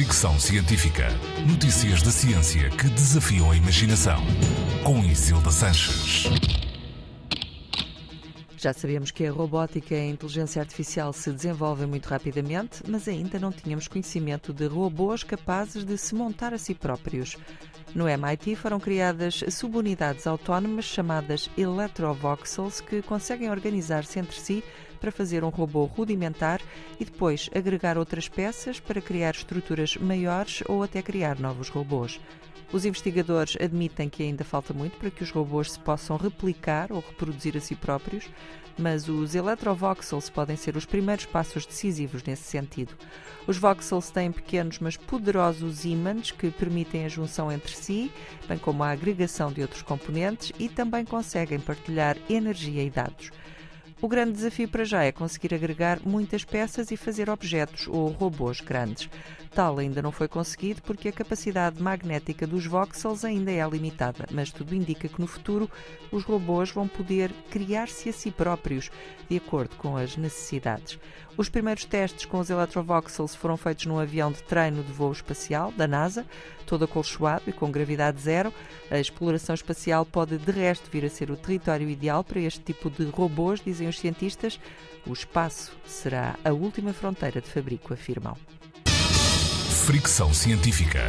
Fricção Científica. Notícias da ciência que desafiam a imaginação. Com Isilda Sanches. Já sabemos que a robótica e a inteligência artificial se desenvolvem muito rapidamente, mas ainda não tínhamos conhecimento de robôs capazes de se montar a si próprios. No MIT foram criadas subunidades autónomas chamadas electrovoxels que conseguem organizar-se entre si para fazer um robô rudimentar e depois agregar outras peças para criar estruturas maiores ou até criar novos robôs. Os investigadores admitem que ainda falta muito para que os robôs se possam replicar ou reproduzir a si próprios, mas os electrovoxels podem ser os primeiros passos decisivos nesse sentido. Os voxels têm pequenos mas poderosos ímãs que permitem a junção entre si, bem como a agregação de outros componentes e também conseguem partilhar energia e dados. O grande desafio para já é conseguir agregar muitas peças e fazer objetos ou robôs grandes. Tal ainda não foi conseguido porque a capacidade magnética dos voxels ainda é limitada, mas tudo indica que no futuro os robôs vão poder criar-se a si próprios, de acordo com as necessidades. Os primeiros testes com os electrovoxels foram feitos num avião de treino de voo espacial da NASA, todo acolchoado e com gravidade zero. A exploração espacial pode de resto vir a ser o território ideal para este tipo de robôs, dizem os cientistas. O espaço será a última fronteira de fabrico, afirmam. Fricção científica.